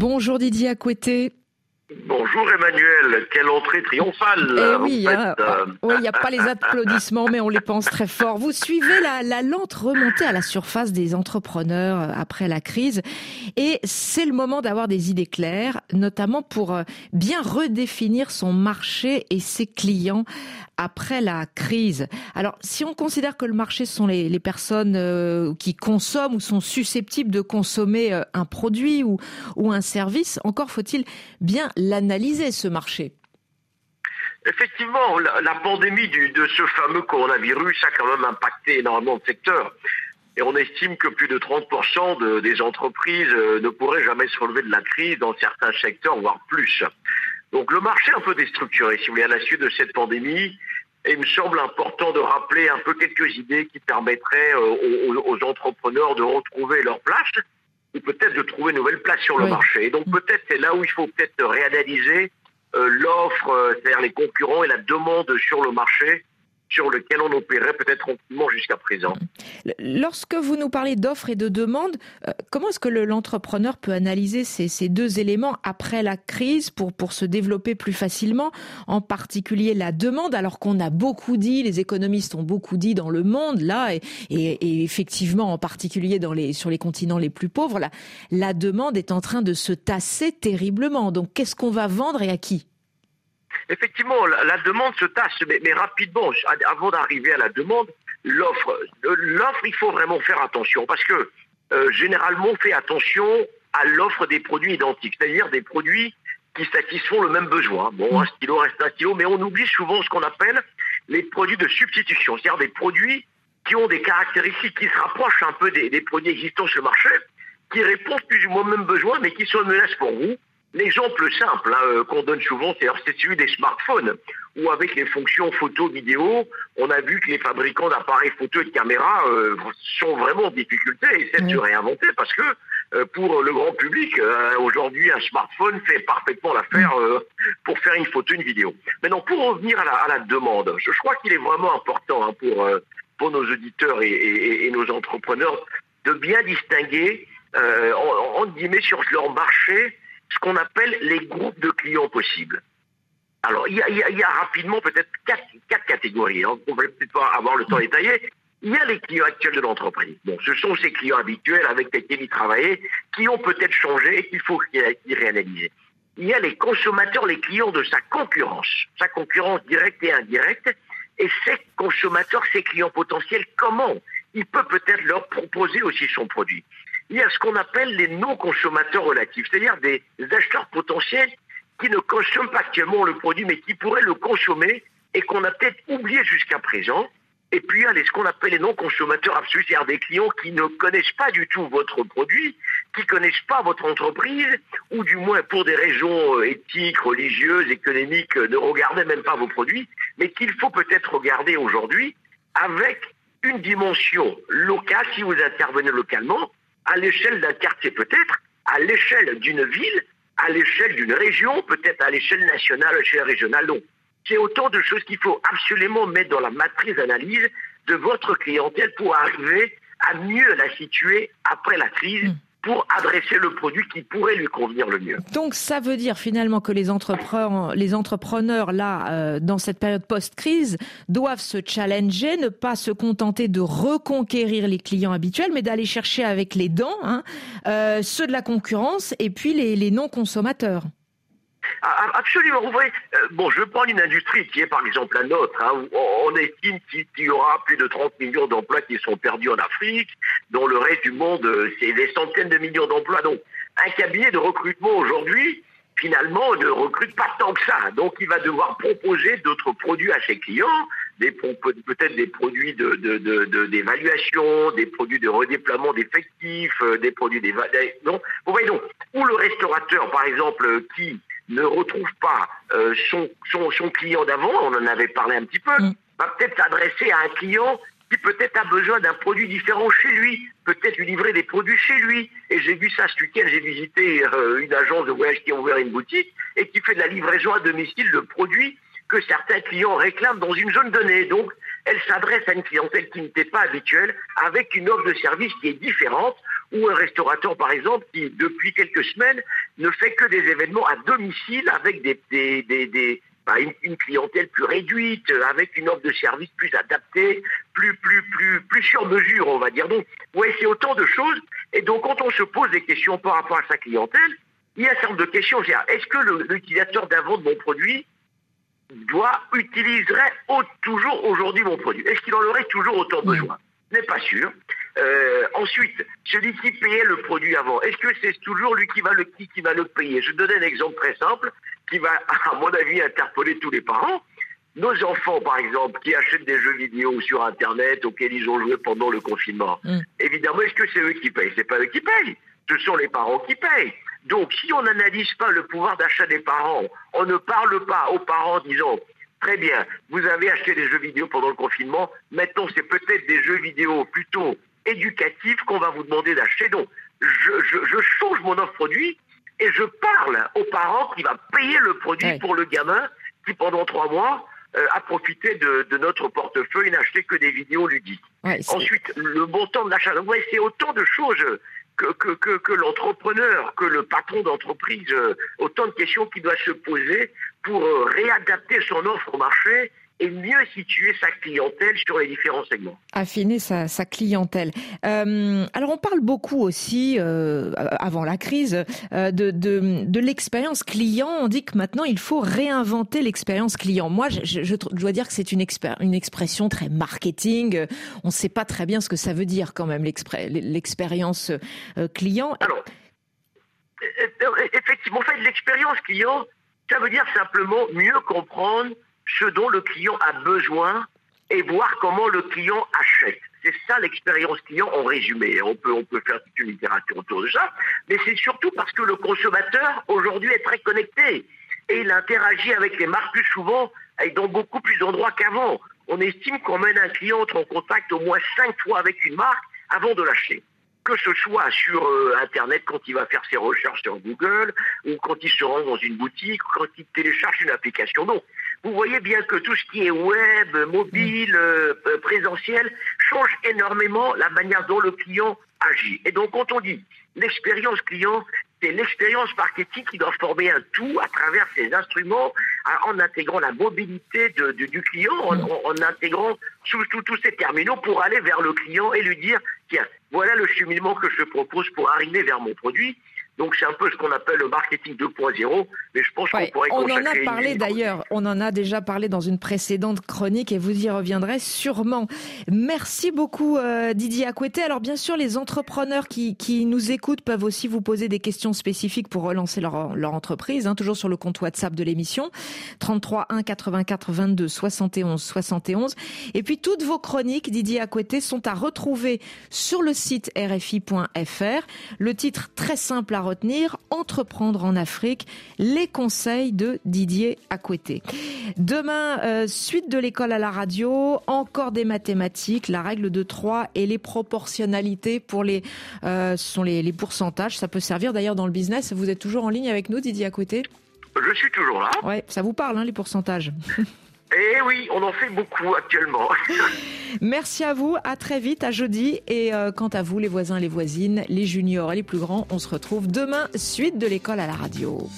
Bonjour Didier Acoueté. Bonjour Emmanuel, quelle entrée triomphale. Eh oui, hein. euh. oh, il n'y a pas les applaudissements, mais on les pense très fort. Vous suivez la, la lente remontée à la surface des entrepreneurs euh, après la crise, et c'est le moment d'avoir des idées claires, notamment pour euh, bien redéfinir son marché et ses clients après la crise. Alors, si on considère que le marché sont les, les personnes qui consomment ou sont susceptibles de consommer un produit ou, ou un service, encore faut-il bien l'analyser, ce marché. Effectivement, la, pandémie de ce fameux coronavirus a quand même impacté énormément de secteurs. Et on estime que plus de 30% des entreprises euh, ne pourraient jamais se relever de la crise dans certains secteurs, voire plus. Donc le marché est un peu déstructuré, si vous voulez, à la suite de cette pandémie. Et il me semble important de rappeler un peu quelques idées qui permettraient euh, aux entrepreneurs de retrouver leur place peut-être de trouver une nouvelle place sur le marché. Et donc peut-être c'est là où il faut peut-être réanalyser euh, l'offre, euh, c'est-à-dire les concurrents et la demande sur le marché sur lequel on opérait peut-être tranquillement jusqu'à présent. Lorsque vous nous parlez d'offres et de demandes, euh, comment est-ce que l'entrepreneur peut analyser ces, deux éléments après la crise pour, se développer plus facilement, en particulier la demande, alors qu'on a beaucoup dit, les économistes ont beaucoup dit dans le monde, là, et, effectivement en particulier sur les continents les plus pauvres, la demande est en train de se tasser terriblement. Donc qu'est-ce qu'on va vendre et à qui? Effectivement, la, demande se tasse, mais, rapidement, avant d'arriver à la demande, l'offre, l'offre, il faut vraiment faire attention parce que euh, généralement, on fait attention à l'offre des produits identiques, c'est-à-dire des produits qui satisfont le même besoin. Bon, un stylo reste un stylo, mais on oublie souvent ce qu'on appelle les produits de substitution, c'est-à-dire des produits qui ont des caractéristiques qui se rapprochent un peu des, produits existants sur le marché, qui répondent plus ou moins au même besoin, mais qui sont une pour vous. L'exemple simple hein, euh, qu'on donne souvent, c'est celui des smartphones, où avec les fonctions photo, vidéo, on a vu que les fabricants d'appareils photo et de caméras euh, sont vraiment en difficulté et essaient de se réinventer parce que euh, pour le grand public, aujourd'hui, un smartphone fait parfaitement l'affaire pour faire une photo, une vidéo. Maintenant, pour revenir à la, demande, je, crois qu'il est vraiment important hein, pour, pour nos auditeurs et, nos entrepreneurs de bien distinguer, en, en guillemets, sur leur marché, ce qu'on appelle les groupes de clients possibles. Alors, il y a, rapidement peut-être quatre, catégories. Hein. On ne va peut-être pas avoir le temps détaillé. Il y a les clients actuels de l'entreprise. Bon, ce sont ces clients habituels avec lesquels ils travaillaient, qui ont peut-être changé et qu'il faut y réanalyser. Il y a les consommateurs, les clients de sa concurrence, sa concurrence directe et indirecte. Et ces consommateurs, ces clients potentiels, comment il peut peut-être leur proposer aussi son produit il y a ce qu'on appelle les non-consommateurs relatifs, c'est-à-dire des acheteurs potentiels qui ne consomment pas actuellement le produit, mais qui pourraient le consommer et qu'on a peut-être oublié jusqu'à présent. Et puis il y a ce qu'on appelle les non-consommateurs absolus, c'est-à-dire des clients qui ne connaissent pas du tout votre produit, qui ne connaissent pas votre entreprise, ou du moins pour des raisons euh, éthiques, religieuses, économiques, euh, ne regardaient même pas vos produits, mais qu'il faut peut-être regarder aujourd'hui avec une dimension locale, si vous intervenez localement, à l'échelle d'un quartier peut-être, à l'échelle d'une ville, à l'échelle d'une région, peut-être à l'échelle nationale, à l'échelle régionale. Donc, c'est autant de choses qu'il faut absolument mettre dans la matrice d'analyse de votre clientèle pour arriver à mieux la situer après la crise. Pour adresser le produit qui pourrait lui convenir le mieux. Donc ça veut dire finalement que les entrepreneurs, les entrepreneurs là, euh, dans cette période post-crise, doivent se challenger, ne pas se contenter de reconquérir les clients habituels, mais d'aller chercher avec les dents hein, euh, ceux de la concurrence et puis les non-consommateurs. Ah, ah, absolument. Vous voyez, euh, bon, je prends une industrie qui est par exemple la nôtre. Hein, où on estime qu'il y aura plus de 30 millions d'emplois qui sont perdus en Afrique. Dans le reste du monde, euh, c'est des centaines de millions d'emplois. Donc, un cabinet de recrutement aujourd'hui, finalement, ne recrute pas tant que ça. Donc, il va devoir proposer d'autres produits à ses clients, peut-être des produits d'évaluation, de, des produits de redéploiement d'effectifs, euh, des produits d'évaluation. Vous voyez donc, ou le restaurateur, par exemple, qui ne retrouve pas euh, son, son, son, client d'avant, on en avait parlé un petit peu, mm. va peut-être s'adresser à un client qui peut-être a besoin d'un produit différent chez lui, peut-être lui livrer des produits chez lui. Et j'ai vu ça ce week-end, j'ai visité euh, une agence de voyage qui a ouvert une boutique et qui fait de la livraison à domicile de produits que certains clients réclament dans une zone donnée. Donc, elle s'adresse à une clientèle qui n'était pas habituelle, avec une offre de service qui est différente, ou un restaurateur, par exemple, qui, depuis quelques semaines, ne fait que des événements à domicile avec des, des, des, bah, une, clientèle plus réduite, avec une offre de service plus adaptée, plus, plus, plus, plus sur mesure, on va dire. Donc, ouais, c'est autant de choses. Et donc, quand on se pose des questions par rapport à sa clientèle, il y a un certain nombre de questions. Est-ce que l'utilisateur d'avant de mon produit doit, utiliserait toujours aujourd'hui mon produit? Est-ce qu'il en aurait toujours autant besoin? Je n'ai pas sûr. Euh, ensuite, celui qui payait le produit avant, est-ce que c'est toujours lui qui va le qui, qui va le payer? Je donne un exemple très simple qui va, à mon avis, interpeller tous les parents. Nos enfants, par exemple, qui achètent des jeux vidéo sur Internet auxquels ils ont joué pendant le confinement, mm. évidemment, est-ce que c'est eux qui payent? C'est pas eux qui payent. Ce sont les parents qui payent. Donc, si on n'analyse pas le pouvoir d'achat des parents, on ne parle pas aux parents disant Très bien, vous avez acheté des jeux vidéo pendant le confinement, maintenant c'est peut-être des jeux vidéo plutôt éducatifs qu'on va vous demander d'acheter. Donc, je, change mon offre produit et je parle aux parents qui va payer le produit pour le gamin qui pendant trois mois euh, a profité de, notre portefeuille et n'a acheté que des vidéos ludiques. Ensuite, le bon temps d'achat. Ouais, c'est autant de choses que, que, que, l'entrepreneur, que le patron d'entreprise, euh, autant de questions qu'il doit se poser pour euh, réadapter son offre au marché et mieux situer sa clientèle sur les différents segments. Affiner sa, sa clientèle. Euh, alors on parle beaucoup aussi, euh, avant la crise, euh, de, de, de l'expérience client. On dit que maintenant il faut réinventer l'expérience client. Moi, je, je, dois dire que c'est une, une expression très marketing. On ne sait pas très bien ce que ça veut dire quand même, l'expérience client. Alors, effectivement, en fait, l'expérience client, ça veut dire simplement mieux comprendre ce dont le client a besoin et voir comment le client achète. C'est ça l'expérience client en résumé. On peut, faire toute une littérature autour de ça, mais c'est surtout parce que le consommateur aujourd'hui est très connecté et il interagit avec les marques plus souvent et dans beaucoup plus d'endroits qu'avant. On estime qu'on mène un client en contact au moins cinq fois avec une marque avant de l'acheter que ce soit sur euh, Internet quand il va faire ses recherches sur Google, ou quand il se rend dans une boutique, ou quand il télécharge une application. Donc, vous voyez bien que tout ce qui est web, mobile, euh, euh, présentiel, change énormément la manière dont le client agit. Et donc, quand on dit l'expérience client, c'est l'expérience marketing qui doit former un tout à travers ces instruments, en intégrant la mobilité du client, en, intégrant tous ces terminaux pour aller vers le client et lui dire, tiens, voilà le cheminement que je propose pour arriver vers mon produit. Donc c'est un peu ce qu'on appelle le marketing 2.0, mais je pense qu'on pourrait On en a parlé d'ailleurs, on en a déjà parlé dans une précédente chronique et vous y reviendrez sûrement. Merci beaucoup euh, Didier Acoueté. Alors bien sûr, les entrepreneurs qui, qui, nous écoutent peuvent aussi vous poser des questions spécifiques pour relancer leur, leur entreprise, hein, toujours sur le compte WhatsApp de l'émission, 33 1 84 22 71 71. Et puis toutes vos chroniques, Didier Acoueté, sont à retrouver sur le site rfi.fr. Le titre très simple à retenir, Entreprendre en Afrique, les conseils de Didier Acoueté. Demain, euh, suite de l'école à la radio, encore des mathématiques, la règle de 3 et les proportionnalités pour les, euh, sont les, les, pourcentages. Ça peut servir d'ailleurs dans le business. Vous êtes toujours en ligne avec nous, Didier Acoueté Je suis toujours là. Ouais, ça vous parle, hein, les pourcentages? Eh oui, on en fait beaucoup actuellement. Merci à vous, à très vite, à jeudi. Et euh, quant à vous, les voisins, les voisines, les juniors les plus grands, on se retrouve demain, suite de l'école à la radio.